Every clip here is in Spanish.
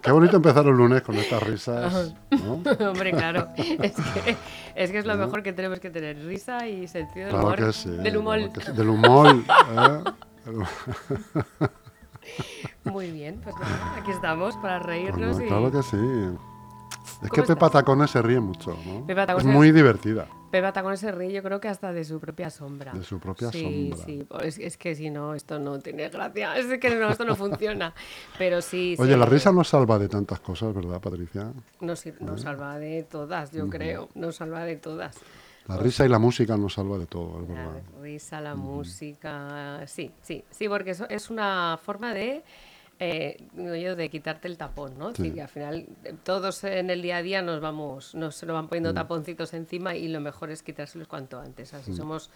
Qué bonito empezar el lunes con estas risas, ¿no? Hombre, claro. Es que, es que es lo mejor que tenemos que tener, risa y sentido del Claro humor. que sí. Del humor. claro que sí. Del humor. ¿eh? Muy bien, pues nada, aquí estamos para reírnos Bueno, y claro que sí. Es que ¿Cómo Pepa? Tacones se ríe mucho, ¿no? Es muy divertida. Pepa Tacón se ríe, yo creo que hasta de su propia sombra. De su propia sí, sombra. Sí, pues es que si no, esto no tiene gracia. Es que no, esto no funciona. Pero sí. Oye, sí, la risa nos salva de tantas cosas, ¿verdad, Patricia? Nos, nos salva de todas, yo creo. Nos salva de todas. La risa y la música nos salva de todo, es La verdad. risa, la música. Sí, sí, sí, porque eso es una forma de. Eh, yo, de quitarte el tapón, ¿no? Sí. que al final eh, todos en el día a día nos vamos, nos nos van poniendo Mm. taponcitos encima y lo mejor es quitárselos cuanto antes. Así somos,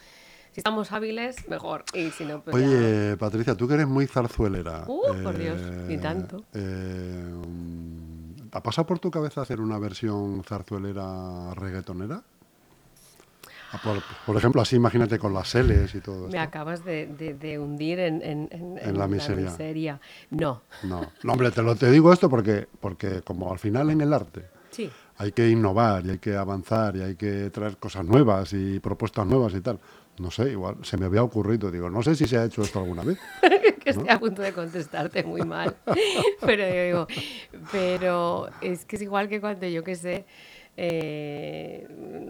si estamos hábiles, mejor. Y si no, pues ya- Oye, Patricia, tú que eres muy zarzuelera. Uh, por Dios, ni tanto. eh, mm, ¿Ha pasado por tu cabeza hacer una versión zarzuelera reggaetonera? Por, por ejemplo, así imagínate con las L's y todo Me esto. acabas de, de- de hundir en, en- en- En la miseria. miseria. No, No, no, hombre, te lo te digo esto porque, porque como al final en el arte sí. hay que innovar y hay que avanzar y hay que traer cosas nuevas y propuestas nuevas y tal. No sé, igual se me había ocurrido, digo, no sé si se ha hecho esto alguna vez. que estoy a punto de contestarte muy mal. pero yo digo, pero es que es igual que cuando yo que sé, eh,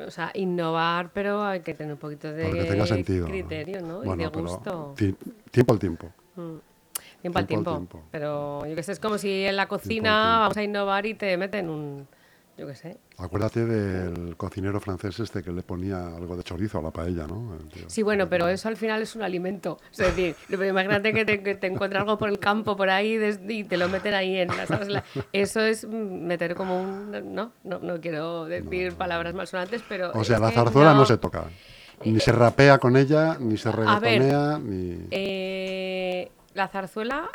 o sea, innovar, pero hay que tener un poquito de Para que tenga sentido. ¿no? criterio, ¿no? Bueno, y de gusto. ti- tiempo al tiempo. Tiempo al tiempo al tiempo. tiempo. Pero yo que sé, es como si en la cocina vamos a innovar y te meten un, yo que sé. Acuérdate del cocinero francés este que le ponía algo de chorizo a la paella, ¿no? Sí, bueno, pero eso al final es un alimento. Es decir, imagínate que te, que te encuentras algo por el campo, por ahí, y te lo meten ahí en la, ¿sabes? La- Eso es meter como un... No, no, no quiero decir palabras malsonantes, pero... O sea, la zarzuela no. se toca. Ni se rapea con ella, ni se ver, reggaetonea, ni... Eh, la zarzuela,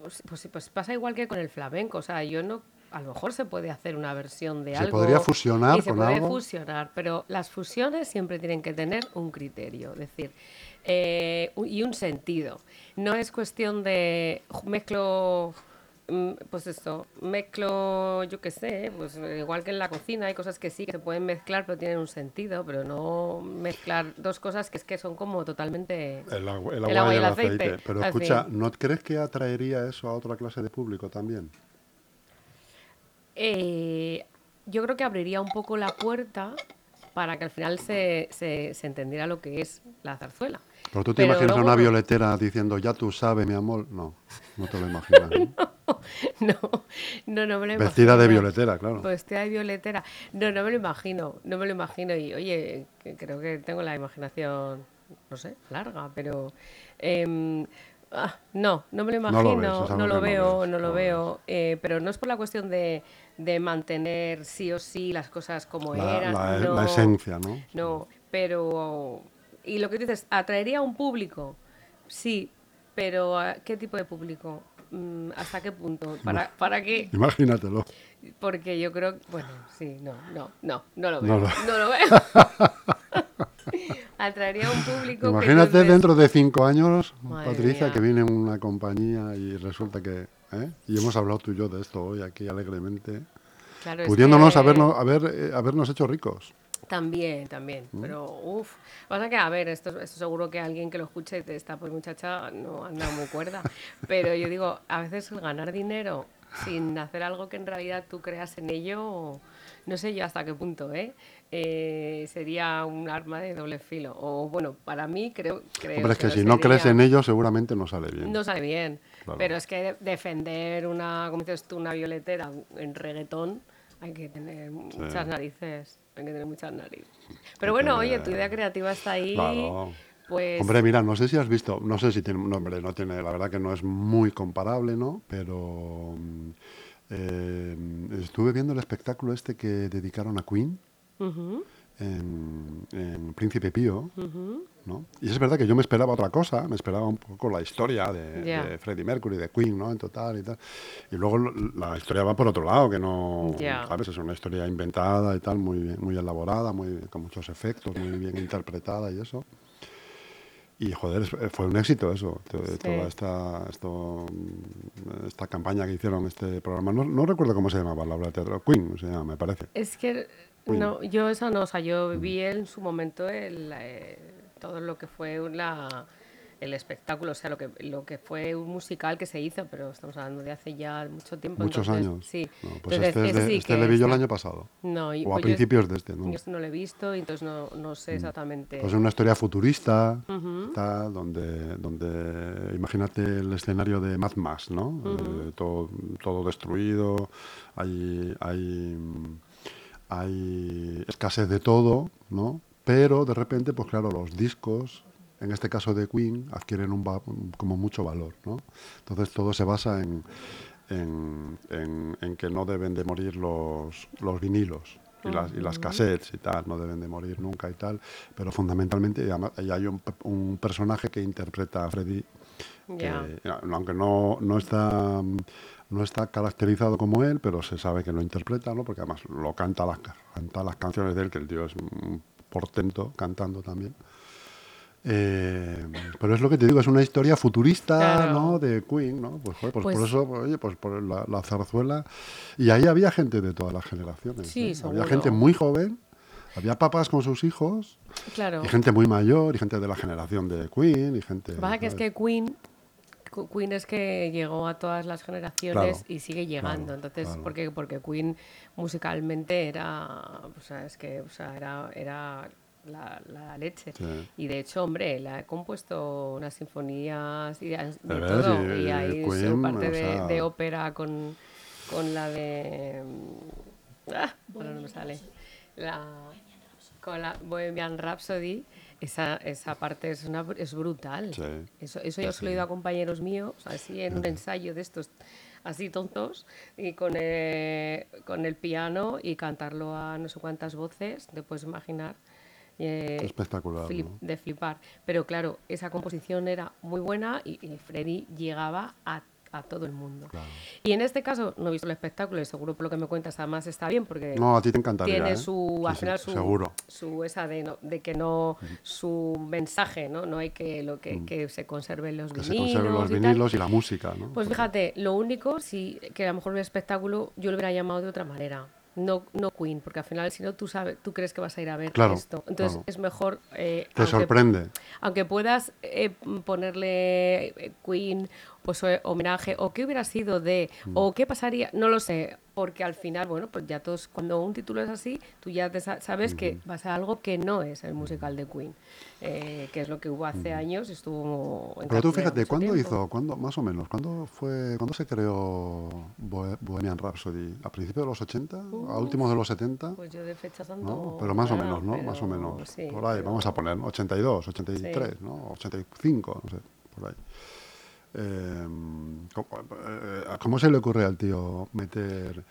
pues, pues, pues pasa igual que con el flamenco. O sea, yo no... A lo mejor se puede hacer una versión de Se algo. podría fusionar y se con puede algo. fusionar, pero las fusiones siempre tienen que tener un criterio, es decir, eh, y un sentido. No es cuestión de mezclo, mm, pues esto, mezclo, yo qué sé, pues igual que en la cocina hay cosas que sí que se pueden mezclar, pero tienen un sentido, pero no mezclar dos cosas que es que son como totalmente... El agua, el El agua y y el el aceite. aceite, Pero al escucha, fin. ¿no crees que atraería eso a otra clase de público también? Eh, yo creo que abriría un poco la puerta para que al final se, se- se entendiera lo que es la zarzuela. Pero tú te Pero imaginas a una violetera diciendo, ya tú sabes, mi amor. No, no te lo imaginas. ¿no? No, no, no me lo Vestida de imagino. violetera, claro. Vestida de violetera. No, no me lo imagino, no me lo imagino. Y oye, creo que tengo la imaginación, no sé, larga, pero... em, ah, no, no me lo No lo imagino, ves, no, lo no veo, no lo veo. eh, pero no es por la cuestión de, de mantener sí o sí las cosas como La, eran. la- no. la esencia, ¿no? No, pero... Y lo que dices, ¿atraería a un público? Sí, pero ¿a qué tipo de público? Mm, ¿Hasta qué punto? ¿Para, ¿Para qué? Imagínatelo. Porque yo creo... Bueno, sí, no, no, no, no lo No veo. lo- No lo veo. Atraería a un público que Imagínate dices, dentro de cinco años, Madre Patricia, mía. que viene una compañía y resulta que... ¿eh? Y hemos hablado tú y yo de esto hoy aquí alegremente, claro, es pudiéndonos que- habernos, haber, eh, habernos hecho ricos. También, también. ¿Mm? Pero, uff. Pasa que, a ver, esto, esto seguro que alguien que lo escuche te está, pues muchacha, no anda muy cuerda. Pero yo digo, a veces ganar dinero sin hacer algo que en realidad tú creas en ello, no sé yo hasta qué punto, ¿eh? Eh, sería un arma de doble filo. O bueno, para mí creo, creo Hombre, es que si no crees en ello, seguramente no sale bien. No sale bien. Claro. Pero es que de- defender una, como dices tú, una violetera en reggaetón, hay que tener muchas narices. Hay que tener muchas narices. Pero bueno, oye, tu idea creativa está ahí. Claro. Pues Hombre, mira, no sé si has visto, no sé si tiene, no, hombre, no tiene, la verdad que no es muy comparable, ¿no? Pero mm, eh, estuve viendo el espectáculo este que dedicaron a Queen en, en Príncipe Pío, ¿no? Y es verdad que yo me esperaba otra cosa, me esperaba un poco la historia de, Freddie Mercury, de Queen, ¿no? En total y tal. Y luego la historia va por otro lado, que no, Ya. ¿sabes? Es una historia inventada y tal, muy, muy elaborada, muy, con muchos efectos, muy bien interpretada y eso. Y joder, fue un éxito eso, toda esta, esto, esta campaña que hicieron, este programa. No, no, recuerdo cómo se llamaba la obra de teatro, Queen se llama, me parece. Es que no, yo eso no, o sea, yo vi en su momento el, eh, todo lo que fue la el espectáculo, o sea, lo que, lo que fue un musical que se hizo, pero estamos hablando de hace ya mucho tiempo. Muchos años. Sí. pues este, este, este le vi yo el año pasado. No, o a pues principios de este, ¿no? Yo este no lo he visto, entonces no, no sé mm. exactamente. Pues es una historia futurista, donde, donde, imagínate el escenario de Mad Max, ¿no? Eh, todo, todo destruido, hay, hay, hay escasez de todo, ¿no? Pero de repente, pues claro, los discos en este caso de Queen, adquieren un, como mucho valor. ¿no? Entonces todo se basa en, en, que no deben de morir los, los vinilos. Y las, y las, cassettes y tal, no deben de morir nunca y tal, pero fundamentalmente hay un, un personaje que interpreta a Freddy, aunque no, no, está, no está caracterizado como él, pero se sabe que lo interpreta, ¿no? porque además lo canta las, canta las canciones de él, que el tío es un portento cantando también. Eh, pero es lo que te digo, es una historia futurista, ¿no? De Queen, ¿no? Pues, pues, por pues eso, oye, pues por la, zarzuela. Y ahí había gente de todas las generaciones. Sí, ¿eh? Había gente muy joven, había papás con sus hijos, claro. y gente muy mayor, y gente de la generación de Queen, y gente... Lo que es que Queen Queen es que llegó a todas las generaciones y sigue llegando. Entonces, porque porque Queen musicalmente era, o sea, es que, o sea, era, era la, leche. Y de hecho, hombre, la he compuesto unas sinfonías y de, todo. Y, hay su parte de, ópera con, con la de. Ah, bueno, no me sale. La, con la Bohemian Rhapsody. Esa, esa parte es, una, es brutal. Eso, eso yo se lo he oído a compañeros míos, así en un ensayo de estos así tontos, y con el, con el piano y cantarlo a no sé cuántas voces, te puedes imaginar. Eh, Espectacular. De flipar. Pero claro, esa composición era muy buena y, Freddy llegaba a a todo el mundo. Y en este caso no he visto el espectáculo y seguro por lo que me cuentas además está bien porque no a ti te encantaría tiene ¿eh? su al final su, seguro. su esa de, de que no su mensaje no no hay que lo que, mm. que se conserven los que vinilos se conserven los y vinilos y, la música ¿no? pues fíjate lo único sí que a lo mejor el espectáculo yo lo hubiera llamado de otra manera no, no Queen, porque al final si no tú sabes, tú crees que vas a ir a ver esto. Entonces es mejor... Eh, Te sorprende. Aunque puedas eh, ponerle eh, Queen pues homenaje o qué hubiera sido de mm. o qué pasaría, no lo sé, porque al final, bueno, pues ya todos, cuando un título es así, tú ya sabes que va a algo que no es el musical de Queen, eh, que es lo que hubo hace años, estuvo... En Pero tú fíjate, ¿cuándo hizo, cuándo, más o menos, cuándo fue, cuándo se creó Bohemian Rhapsody? ¿A principios de los 80? ¿A últimos de los 70? Pues yo de fecha tanto... Pero más o menos, ¿no? más o menos. por ahí, vamos a poner, 82, 83, ¿no? 85, no sé, por ahí. Em, eh, ¿cómo, se le ocurre al tío meter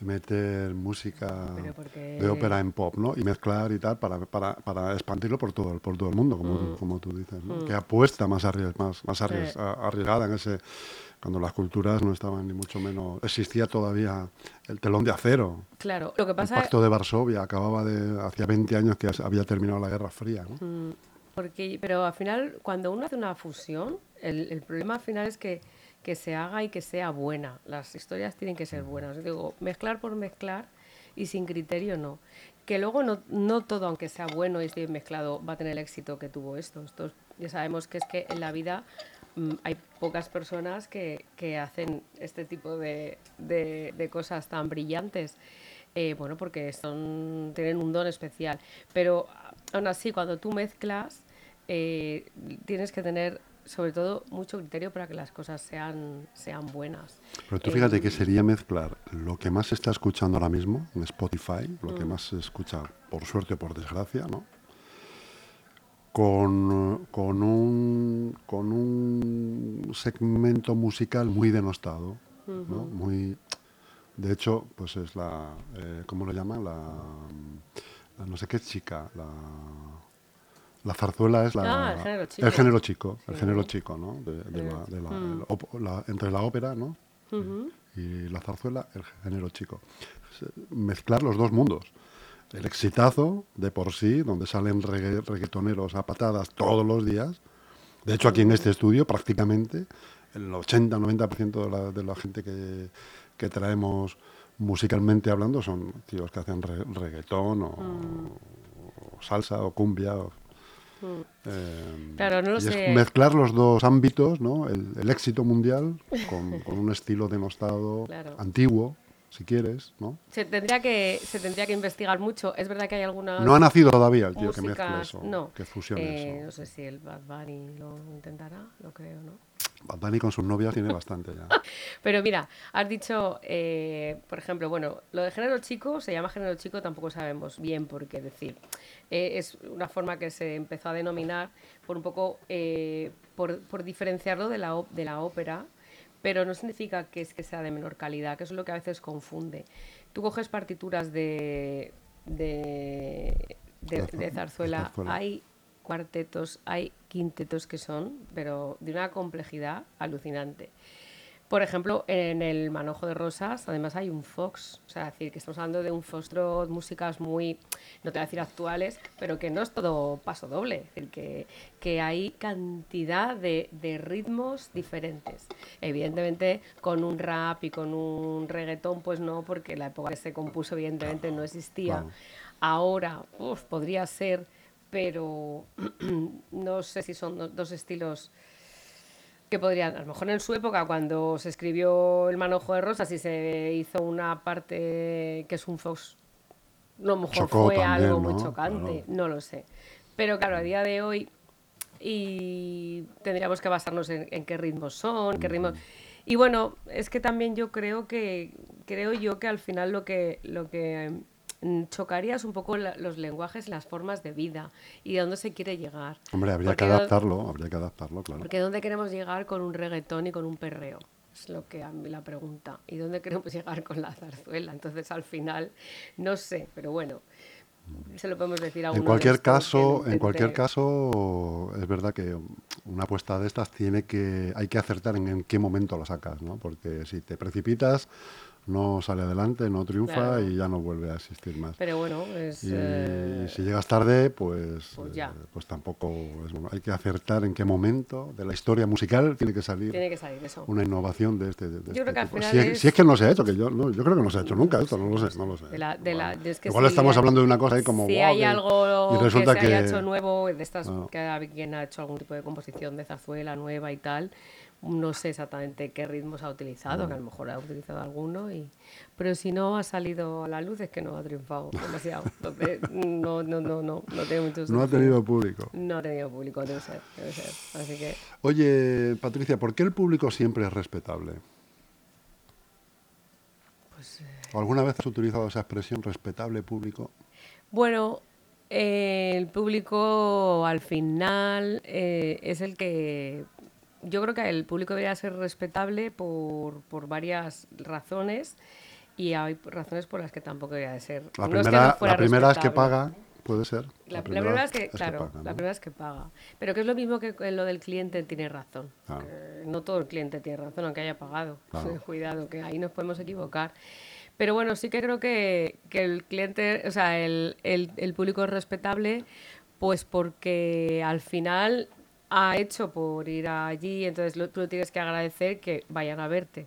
meter música de ópera en pop, ¿no? Y mezclar y tal para, para, para expandirlo por todo, por todo el mundo, como, mm. como tú dices, ¿no? Mm. Que apuesta más, más, más arriesgada en ese... Cuando las culturas no estaban ni mucho menos... Existía todavía el telón de acero. Claro, lo que pasa... El pacto de Varsovia acababa de... Hacía 20 años que había terminado la Guerra Fría, ¿no? Mm. Porque, pero al final, cuando uno hace una fusión, el, el problema al final es que, que, se haga y que sea buena. Las historias tienen que ser buenas. Digo, mezclar por mezclar y sin criterio no. Que luego no, no todo, aunque sea bueno y esté mezclado, va a tener el éxito que tuvo esto. esto ya sabemos que es que en la vida mm, hay pocas personas que, que hacen este tipo de, de, de cosas tan brillantes. Eh, bueno, porque son, tienen un don especial. Pero aún así, cuando tú mezclas, eh, tienes que tener sobre todo mucho criterio para que las cosas sean, sean buenas. Pero tú fíjate que sería mezclar lo que más se está escuchando ahora mismo en Spotify, lo que mm. más se escucha por suerte o por desgracia, ¿no? Con, con, un, con un segmento musical muy denostado, ¿no? Muy, de hecho, pues es la, eh, ¿cómo lo llaman? La, la, no sé qué chica, la la zarzuela es la, ah, el género chico. El género chico, ¿no? entre la ópera, ¿no? Y la zarzuela, el género chico. Mezclar los dos mundos. El exitazo de por sí, donde salen reggaetoneros a patadas todos los días, De hecho, aquí en este estudio prácticamente el 80-90% de la, de la gente que, que traemos musicalmente hablando son tíos que hacen reggaetón o, salsa o cumbia. Mm. Eh, claro, no lo sé. mezclar los dos ámbitos, ¿no? El, éxito mundial con, un estilo denostado, antiguo, si quieres, ¿no? Se tendría que se tendría que investigar mucho. Es verdad que hay algunas No ha nacido todavía el tío que mezcla eso, no. que fusione eh, eso. No sé si el Bad Bunny lo intentará, lo creo, ¿no? Bunny con sus novias tiene bastante ya. Pero mira, has dicho, eh, por ejemplo, bueno, lo de género chico se llama género chico, tampoco sabemos bien por qué decir. Eh, es una forma que se empezó a denominar por un poco, eh, por, por, diferenciarlo de la, de la ópera, pero no significa que es que sea de menor calidad, que eso es lo que a veces confunde. Tú coges partituras de, de, de, zarzuela, hay cuartetos, hay quintetos que son, pero de una complejidad alucinante. Por ejemplo, en el Manojo de Rosas, además hay un Fox, o sea, decir que estamos hablando de un Fostro, músicas muy, no te voy a decir actuales, pero que no es todo paso doble, es decir, que, que hay cantidad de, de, ritmos diferentes. Evidentemente, con un rap y con un reggaetón, pues no, porque la época que se compuso, evidentemente, no existía. Ahora, podría ser, pero no sé si son dos estilos que podrían, a lo mejor en su época, cuando se escribió El Manojo de Rosas y se hizo una parte que es un Fox, a lo mejor fue algo muy chocante, no lo sé. Pero claro, a día de hoy y tendríamos que basarnos en, qué ritmos son, qué ritmos... Y bueno, es que también yo creo que, creo yo que al final lo que, lo que Mm, chocarías un poco los lenguajes, las formas de vida y de dónde se quiere llegar. Hombre, habría que adaptarlo, habría que adaptarlo, claro. Porque ¿dónde queremos llegar con un reggaetón y con un perreo? Es lo que a mí la pregunta. ¿Y dónde queremos llegar con la zarzuela? Entonces, al final, no sé, pero bueno, se lo podemos decir a En cualquier caso, en cualquier caso, es verdad que una apuesta de estas tiene que, hay que acertar en, en qué momento la sacas, ¿no? Porque si te precipitas, no sale adelante, no triunfa y ya no vuelve a existir más. Pero bueno, y, eh, si llegas tarde, pues, pues, eh, pues tampoco es bueno. Hay que acertar en qué momento de la historia musical tiene que salir, tiene que salir eso. una innovación de este, de, yo creo este que al final si, es... si, es... que no se ha hecho, que yo, no, yo creo que no se ha hecho nunca esto, no lo sé, no lo sé. De la, de la, es que Igual estamos hablando de una cosa ahí como... Si hay algo y resulta que se haya hecho nuevo, de estas, que alguien ha hecho algún tipo de composición de zarzuela nueva y tal, no sé exactamente qué ritmos ha utilizado, que a lo mejor ha utilizado alguno, y, pero si no ha salido a la luz es que no ha triunfado demasiado. Entonces, no, no, no, no, no tiene mucho No ha tenido público. No ha tenido público, debe ser, debe ser. Así que... Oye, Patricia, ¿por qué el público siempre es respetable? Pues, eh... ¿Alguna vez has utilizado esa expresión, respetable público? Bueno, eh, el público al final eh, es el que yo creo que el público debería ser respetable por, por varias razones y hay razones por las que tampoco debería ser. La primera, es que, la primera es que paga, puede ser. La, primera, es que, claro, la primera es que paga. Pero que es lo mismo que lo del cliente tiene razón. No todo el cliente tiene razón, aunque haya pagado. Cuidado, que ahí nos podemos equivocar. Pero bueno, sí que creo que, que el cliente, o sea, el, el, el público es respetable, pues porque al final ha hecho por ir allí, entonces lo, tú tienes que agradecer que vayan a verte.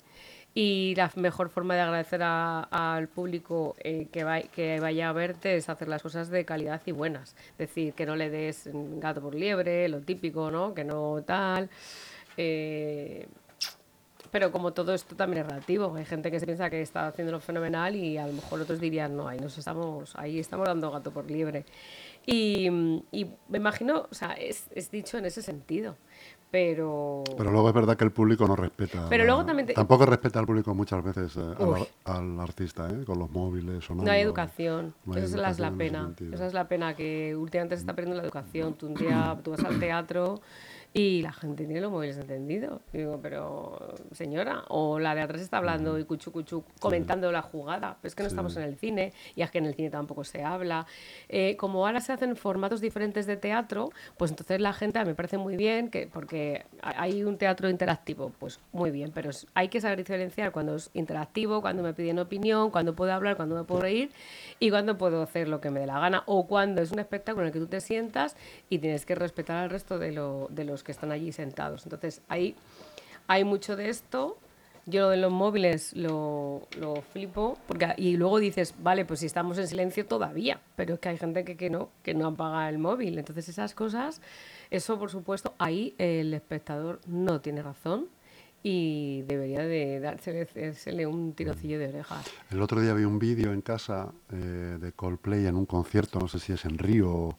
Y la mejor forma de agradecer al público eh, que, que vaya a verte es hacer las cosas de calidad y buenas. Es decir, que no le des gato por liebre, lo típico, ¿no? Que no tal. Eh, pero como todo esto también es relativo, hay gente que se piensa que está haciéndolo fenomenal y a lo mejor otros dirían, no, ahí nos estamos, ahí estamos dando gato por liebre. Y, me imagino, o sea, es, dicho en ese sentido. Pero... pero luego es verdad que el público no respeta. Pero luego también Tampoco respeta al público muchas veces eh, al, artista, ¿eh? con los móviles. o no hay educación. Esa es la pena. Esa es la pena, que últimamente se está perdiendo la educación. Tú un día tú vas al teatro y la gente tiene los móviles encendidos. Digo, pero señora, o la de atrás está hablando y cuchu cuchu comentando la jugada. Pero es que no estamos en el cine y es que en el cine tampoco se habla. Eh, como ahora se hacen formatos diferentes de teatro, pues entonces la gente me parece muy bien que porque hay un teatro interactivo, pues muy bien, pero hay que saber diferenciar cuando es interactivo, cuando me piden opinión, cuando puedo hablar, cuando me puedo reír y cuando puedo hacer lo que me dé la gana o cuando es un espectáculo en el que tú te sientas y tienes que respetar al resto de, lo, de los que están allí sentados. Entonces, ahí hay mucho de esto. Yo en los móviles lo, lo flipo, porque, y luego dices, vale, pues si estamos en silencio todavía, pero es que hay gente que, que no, que no apaga el móvil. Entonces esas cosas, eso por supuesto, ahí el espectador no tiene razón y debería de dársele un tirocillo de orejas. El otro día vi un vídeo en casa eh, de Coldplay en un concierto, no sé si es en Río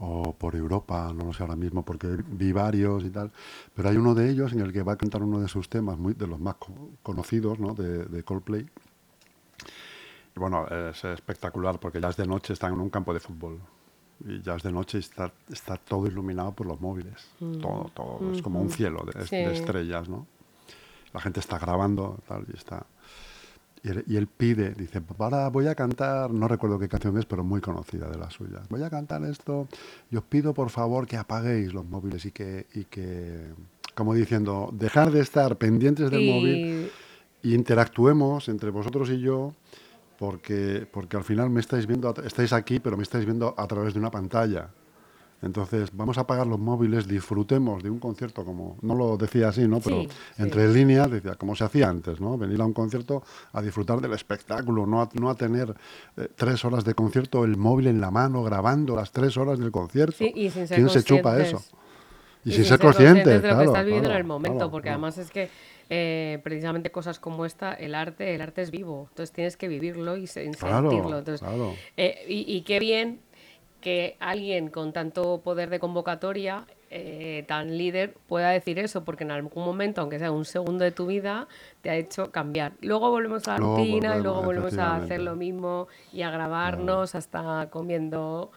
o por Europa, no lo sé ahora mismo, porque vi varios y tal, pero hay uno de ellos en el que va a cantar uno de sus temas, muy de los más conocidos ¿no? de, de Coldplay. Y bueno, es espectacular porque ya es de noche, están en un campo de fútbol y ya es de noche y está, está todo iluminado por los móviles. Mm. Todo, todo. Es como un cielo de, de, estrellas, ¿no? La gente está grabando tal, y está... Y él, pide, dice, ahora voy a cantar, no recuerdo qué canción es, pero muy conocida de las suyas. Voy a cantar esto y os pido por favor que apaguéis los móviles y que, y que como diciendo, dejar de estar pendientes del móvil e interactuemos entre vosotros y yo porque, porque al final me estáis viendo, estáis aquí, pero me estáis viendo a través de una pantalla. Entonces, vamos a apagar los móviles, disfrutemos de un concierto como, no lo decía así, ¿no? Pero entre líneas, decía, como se hacía antes, ¿no? Venir a un concierto a disfrutar del espectáculo, no a, no a tener eh, tres horas de concierto, el móvil en la mano, grabando las tres horas del concierto. y sin ser ¿Quién se chupa eso? Y, sin, ser, consciente. de lo que estás viviendo en el momento, porque además es que eh, precisamente cosas como esta, el arte, el arte es vivo, entonces tienes que vivirlo y sentirlo. Entonces, eh, y, y, qué bien que alguien con tanto poder de convocatoria, eh, tan líder, pueda decir eso, porque en algún momento, aunque sea un segundo de tu vida, te ha hecho cambiar. Luego volvemos a la rutina y luego volvemos a hacer lo mismo y a grabarnos hasta comiendo.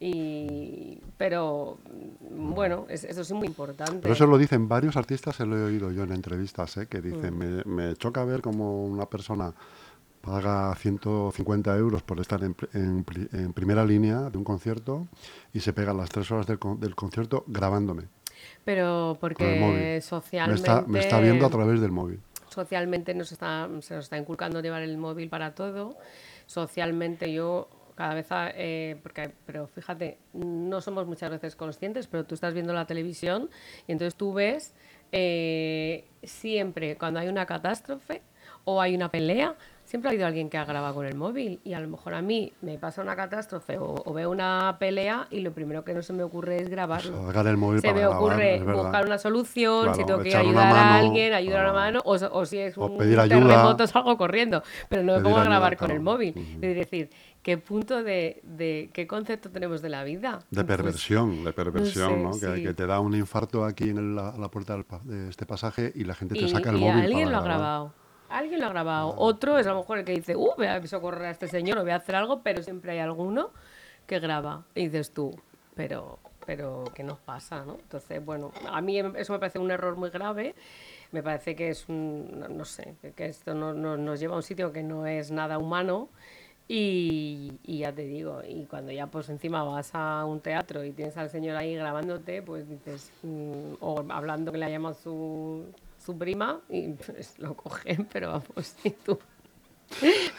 Y, pero bueno, eso es muy importante. Pero eso lo dicen varios artistas, se lo he oído yo en entrevistas, ¿eh? que dicen, mm. me, me choca ver como una persona paga 150 euros por estar en, en, primera línea de un concierto y se pega las tres horas del, del concierto grabándome. Pero porque socialmente... Me está, viendo a través del móvil. Socialmente nos está, se nos está inculcando llevar el móvil para todo. Socialmente yo cada vez, eh, porque, pero fíjate, no somos muchas veces conscientes, pero tú estás viendo la televisión y entonces tú ves eh, siempre cuando hay una catástrofe o hay una pelea, siempre ha habido alguien que ha grabado con el móvil y a lo mejor a mí me pasa una catástrofe o, veo una pelea y lo primero que no se me ocurre es grabarlo. Pues el móvil se me ocurre buscar una solución, si tengo que ayudar a alguien, ayudar a la mano o, o, si es un pedir terremoto salgo corriendo, pero no me pongo a grabar con el móvil. Es decir, qué punto de, de, qué concepto tenemos de la vida. De pues, perversión, de perversión, ¿no? Que, que, te da un infarto aquí en la, la puerta de este pasaje y la gente te saca el y móvil. Alguien lo ha grabado. Alguien lo ha grabado. Otro es a lo mejor el que dice, uh, voy a socorrer a este señor o voy a hacer algo, pero siempre hay alguno que graba. Y dices tú, pero, pero ¿qué nos pasa? ¿no? Entonces, bueno, a mí eso me parece un error muy grave. Me parece que es un, no sé, que esto no, nos lleva a un sitio que no es nada humano. Y, y, ya te digo, y cuando ya pues encima vas a un teatro y tienes al señor ahí grabándote, pues dices, mm, o hablando que le ha llamado su, su prima y pues lo cogen, pero vamos, y tú.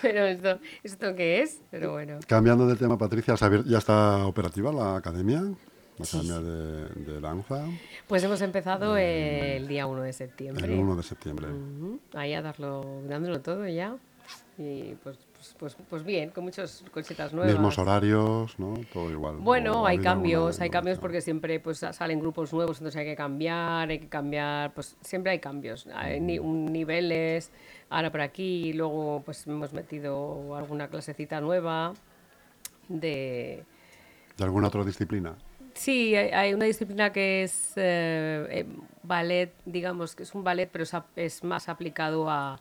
Pero esto, ¿esto qué es? Pero bueno. Cambiando de tema, Patricia, ¿ya está operativa la academia? La academia de, de, danza. Pues hemos empezado eh, el día 1 de septiembre. El 1 de septiembre. Ahí a darlo, dándolo todo ya. Y pues pues, pues, pues, bien, con muchas cositas nuevas. Mismos horarios, ¿no? Todo igual. Bueno, hay cambios, hay cambios porque siempre pues salen grupos nuevos, entonces hay que cambiar, hay que cambiar, pues siempre hay cambios. Hay niveles, ahora por aquí, luego pues hemos metido alguna clasecita nueva de... ¿De alguna otra disciplina? Sí, hay, una disciplina que es eh, eh, ballet, digamos, que es un ballet, pero es más aplicado a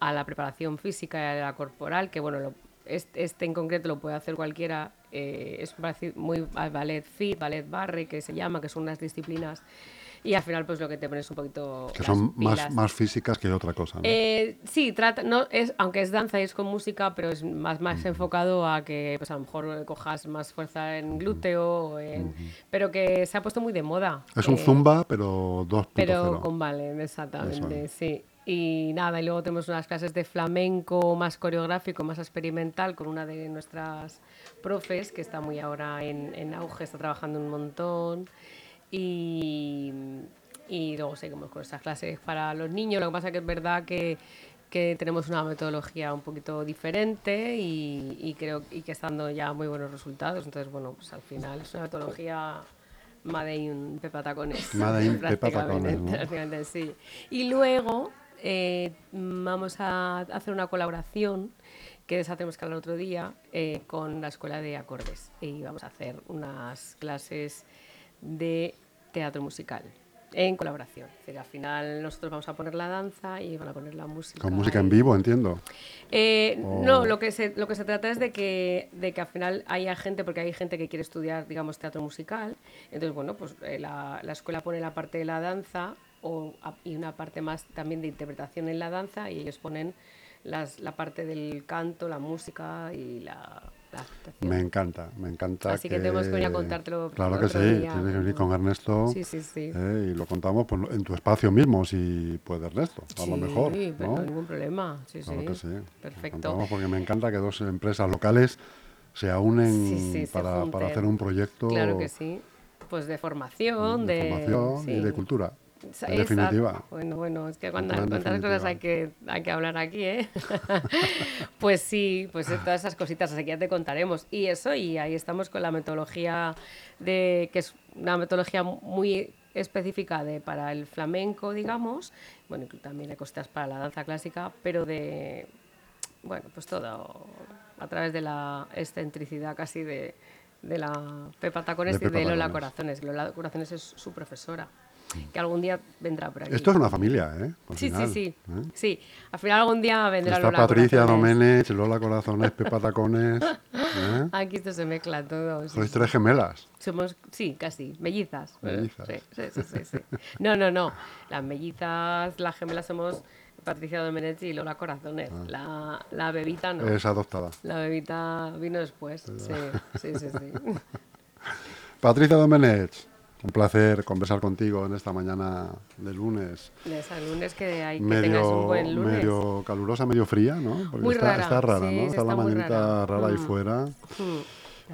a la preparación física y a la corporal, que bueno, este, en concreto lo puede hacer cualquiera, eh, es muy ballet fit, ballet barre, que se llama, que son unas disciplinas y al final pues lo que te pones un poquito que son más, más físicas que otra cosa ¿no? Eh, sí trata no es aunque es danza y es con música pero es más más enfocado a que pues a lo mejor cojas más fuerza en glúteo pero que se ha puesto muy de moda es un zumba pero dos pero con ballet exactamente sí y nada, y luego tenemos unas clases de flamenco más coreográfico, más experimental, con una de nuestras profes, que está muy ahora en, en auge, está trabajando un montón. y, y luego seguimos con estas clases para los niños. Lo que pasa es que es verdad que, que tenemos una metodología un poquito diferente y, y creo y que está dando ya muy buenos resultados. Entonces, bueno, pues al final es una metodología Made in Pepa Tacones. Made in Pepa Tacones, ¿no? sí. Y luego eh, vamos a hacer una colaboración que deshacemos que el otro día eh, con la Escuela de Acordes y vamos a hacer unas clases de teatro musical en colaboración. Es decir, al final nosotros vamos a poner la danza y van a poner la música. Con música en vivo, entiendo. Eh, No, lo que, se, lo que se trata es de que, de que al final haya gente, porque hay gente que quiere estudiar, digamos, teatro musical. Entonces, bueno, pues eh, la, la, escuela pone la parte de la danza o, y una parte más también de interpretación en la danza y ellos ponen las, la parte del canto, la música y la, me encanta, me encanta. Así que, tenemos que venir a contártelo. Claro que sí, tienes que venir con Ernesto. Sí, sí, sí. Eh, y lo contamos pues, en tu espacio mismo, si puede Ernesto, a lo mejor. Sí, ¿no? no ningún problema. Sí, claro sí. que sí. Perfecto. Porque me encanta que dos empresas locales se unen se para, para hacer un proyecto Claro que sí. Pues de formación, de, de, formación sí. y de cultura. Esa- definitiva. Bueno, bueno, es que cuando, cuántas cosas hay que, hay que hablar aquí, ¿eh? pues sí, pues todas esas cositas, así que ya te contaremos. Y eso, y ahí estamos con la metodología de, que es una metodología muy específica de, para el flamenco, digamos, bueno, también hay cositas para la danza clásica, pero de, bueno, pues todo a través de la excentricidad casi de, de la Pepa Tacones De y Pepa de Lola Tacones. Corazones. Lola Corazones es su profesora, que algún día vendrá por aquí. Esto es una familia, ¿eh? Al Sí, final, sí, sí. ¿eh? Sí, al final algún día vendrá Está Lola Patricia Corazones. Domenech, Lola Corazones, Pepa Tacones. ¿eh? Aquí esto se mezcla todo. Sois sí. tres gemelas. Somos, sí, casi, mellizas. Mellizas. Sí, sí, sí, sí, sí. No, no, no. Las mellizas, las gemelas somos Patricia Domenech y Lola Corazones. Ah. La, la bebita no. Es adoptada. La bebita vino después. Sí, sí, sí, sí. Patricia Domenech, un placer conversar contigo en esta mañana de lunes. De ese lunes que hay que tengas un Medio, buen lunes. medio calurosa, medio fría, ¿no? Porque Muy está, rara, está rara, sí, ¿no? Está la mañanita rara. rara ahí Mm. fuera. Mm.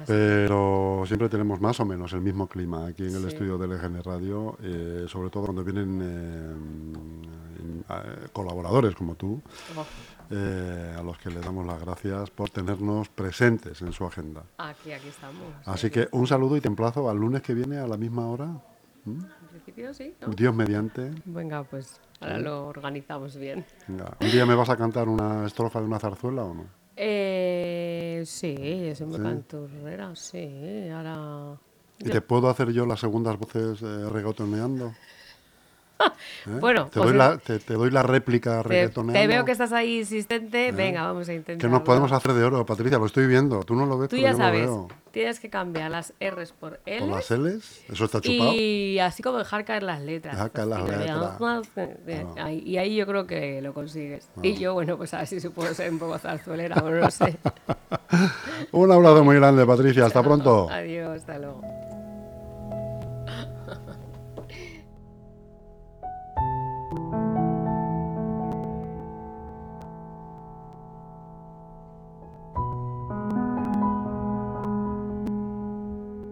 Pero siempre tenemos más o menos el mismo clima aquí en el Sí. estudio de LGN Radio, eh, sobre todo cuando vienen eh, eh, colaboradores como tú, Oh, eh, a los que le damos las gracias por tenernos presentes en su agenda. aquí, aquí estamos. Así que un saludo y te emplazo al lunes que viene a la misma hora. ¿m? En principio sí, ¿no? Dios mediante. Venga, pues ahora lo organizamos bien. Venga, ¿Un día me vas a cantar una estrofa de una zarzuela o no? Eh, sí, yo soy muy Sí. canturrera, sí. Ahora. ¿Y te puedo hacer yo las segundas voces eh, reggaetoneando? ¿Eh? Bueno, te, doy es- la, te, te doy la réplica Te, reggaetoneando. te veo que estás ahí insistente. Venga, vamos a intentar. Que nos podemos hacer de oro, Patricia, lo estoy viendo. Tú no lo ves, Tú pero ya yo sabes, lo veo. tienes que cambiar las R's por L. Con las L's, eso está chupado. Y así como dejar caer las letras. Dejar caer las Así, letras. eh, Ah. Y ahí yo creo que lo consigues. Y yo, bueno, pues a ver si puedo ser un poco zarzuelera, no lo sé. Un abrazo muy grande, Patricia. Hasta pronto. Adiós, hasta luego.